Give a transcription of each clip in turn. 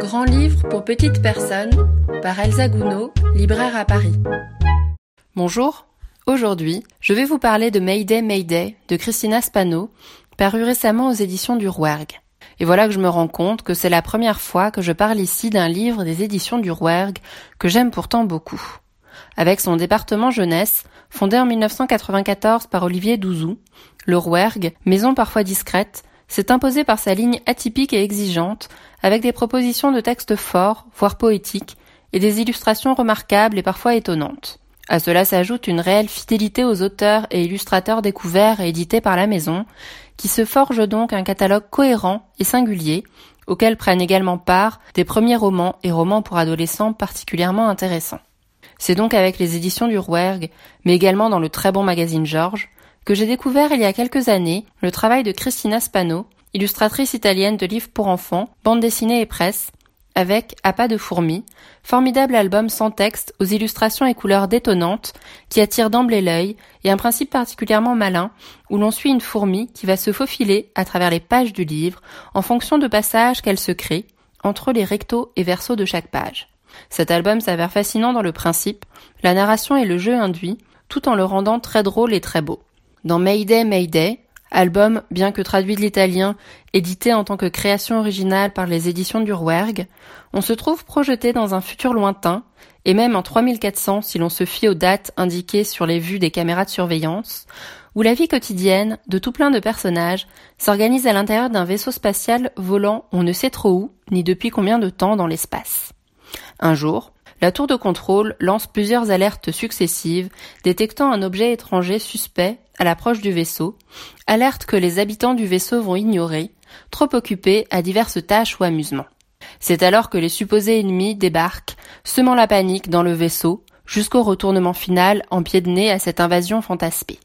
Grand livre pour petites personnes par Elsa Gounod, libraire à Paris. Bonjour, aujourd'hui je vais vous parler de Mayday Mayday de Christina Spano, paru récemment aux éditions du Rouergue. Et voilà que je me rends compte que c'est la première fois que je parle ici d'un livre des éditions du Rouergue que j'aime pourtant beaucoup. Avec son département jeunesse, fondé en 1994 par Olivier Douzou, le Rouergue, maison parfois discrète, s'est imposé par sa ligne atypique et exigeante, avec des propositions de textes forts, voire poétiques, et des illustrations remarquables et parfois étonnantes. À cela s'ajoute une réelle fidélité aux auteurs et illustrateurs découverts et édités par la maison, qui se forge donc un catalogue cohérent et singulier, auquel prennent également part des premiers romans et romans pour adolescents particulièrement intéressants. C'est donc avec les éditions du Rouergue, mais également dans le très bon magazine Georges, que j'ai découvert il y a quelques années le travail de Christina Spano, illustratrice italienne de livres pour enfants, bande dessinée et presse, avec À pas de fourmis, formidable album sans texte aux illustrations et couleurs détonnantes qui attirent d'emblée l'œil et un principe particulièrement malin où l'on suit une fourmi qui va se faufiler à travers les pages du livre en fonction de passages qu'elle se crée entre les rectos et versos de chaque page. Cet album s'avère fascinant dans le principe, la narration et le jeu induit, tout en le rendant très drôle et très beau. Dans Mayday Mayday, album bien que traduit de l'italien, édité en tant que création originale par les éditions du Rouergue, on se trouve projeté dans un futur lointain, et même en 3400 si l'on se fie aux dates indiquées sur les vues des caméras de surveillance, où la vie quotidienne de tout plein de personnages s'organise à l'intérieur d'un vaisseau spatial volant on ne sait trop où, ni depuis combien de temps dans l'espace. Un jour, la tour de contrôle lance plusieurs alertes successives détectant un objet étranger suspect à l'approche du vaisseau, alerte que les habitants du vaisseau vont ignorer, trop occupés à diverses tâches ou amusements. C'est alors que les supposés ennemis débarquent, semant la panique dans le vaisseau, jusqu'au retournement final en pied de nez à cette invasion fantasmée.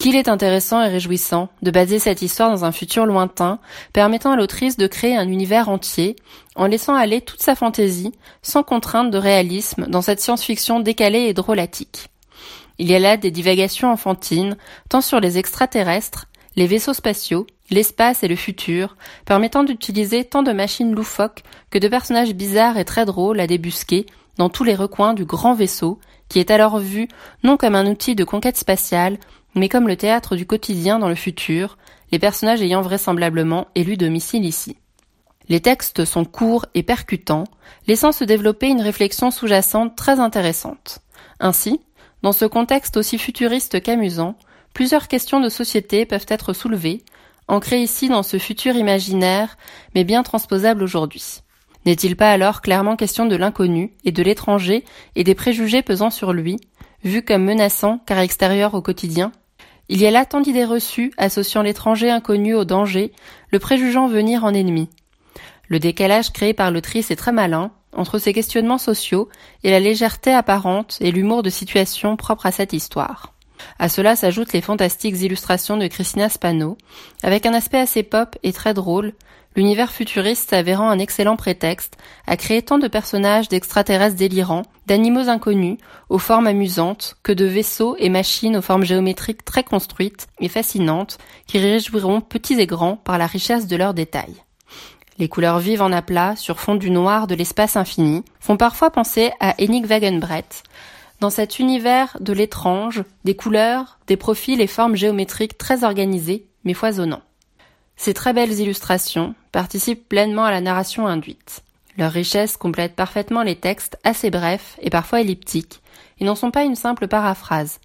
Qu'il est intéressant et réjouissant de baser cette histoire dans un futur lointain, permettant à l'autrice de créer un univers entier, en laissant aller toute sa fantaisie, sans contrainte de réalisme, dans cette science-fiction décalée et drôlatique. Il y a là des divagations enfantines, tant sur les extraterrestres, les vaisseaux spatiaux, l'espace et le futur, permettant d'utiliser tant de machines loufoques que de personnages bizarres et très drôles à débusquer dans tous les recoins du grand vaisseau, qui est alors vu non comme un outil de conquête spatiale, mais comme le théâtre du quotidien dans le futur, les personnages ayant vraisemblablement élu domicile ici. Les textes sont courts et percutants, laissant se développer une réflexion sous-jacente très intéressante. Ainsi, dans ce contexte aussi futuriste qu'amusant, plusieurs questions de société peuvent être soulevées, ancrées ici dans ce futur imaginaire, mais bien transposable aujourd'hui. N'est-il pas alors clairement question de l'inconnu et de l'étranger et des préjugés pesant sur lui, vu comme menaçant car extérieur au quotidien? Il y a là tant d'idées reçues associant l'étranger inconnu au danger, le préjugeant venir en ennemi. Le décalage créé par l'autrice est très malin, entre ces questionnements sociaux et la légèreté apparente et l'humour de situation propre à cette histoire. À cela s'ajoutent les fantastiques illustrations de Christina Spano, avec un aspect assez pop et très drôle, l'univers futuriste s'avérant un excellent prétexte à créer tant de personnages d'extraterrestres délirants, d'animaux inconnus, aux formes amusantes, que de vaisseaux et machines aux formes géométriques très construites et fascinantes, qui réjouiront petits et grands par la richesse de leurs détails. Les couleurs vives en aplat, sur fond du noir de l'espace infini, font parfois penser à Henning Wagenbrett, dans cet univers de l'étrange, des couleurs, des profils et formes géométriques très organisés, mais foisonnants. Ces très belles illustrations participent pleinement à la narration induite. Leur richesse complète parfaitement les textes assez brefs et parfois elliptiques, et n'en sont pas une simple paraphrase.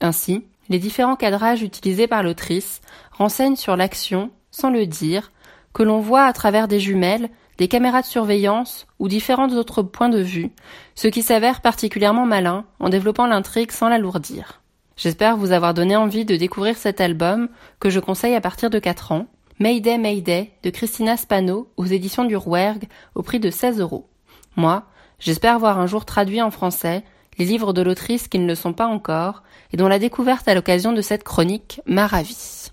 Ainsi, les différents cadrages utilisés par l'autrice renseignent sur l'action, sans le dire, que l'on voit à travers des jumelles, des caméras de surveillance ou différents autres points de vue, ce qui s'avère particulièrement malin en développant l'intrigue sans l'alourdir. J'espère vous avoir donné envie de découvrir cet album que je conseille à partir de 4 ans, Mayday Mayday de Christina Spano aux éditions du Rouergue au prix de 16 euros. Moi, j'espère voir un jour traduit en français les livres de l'autrice qui ne le sont pas encore et dont la découverte à l'occasion de cette chronique m'a ravie.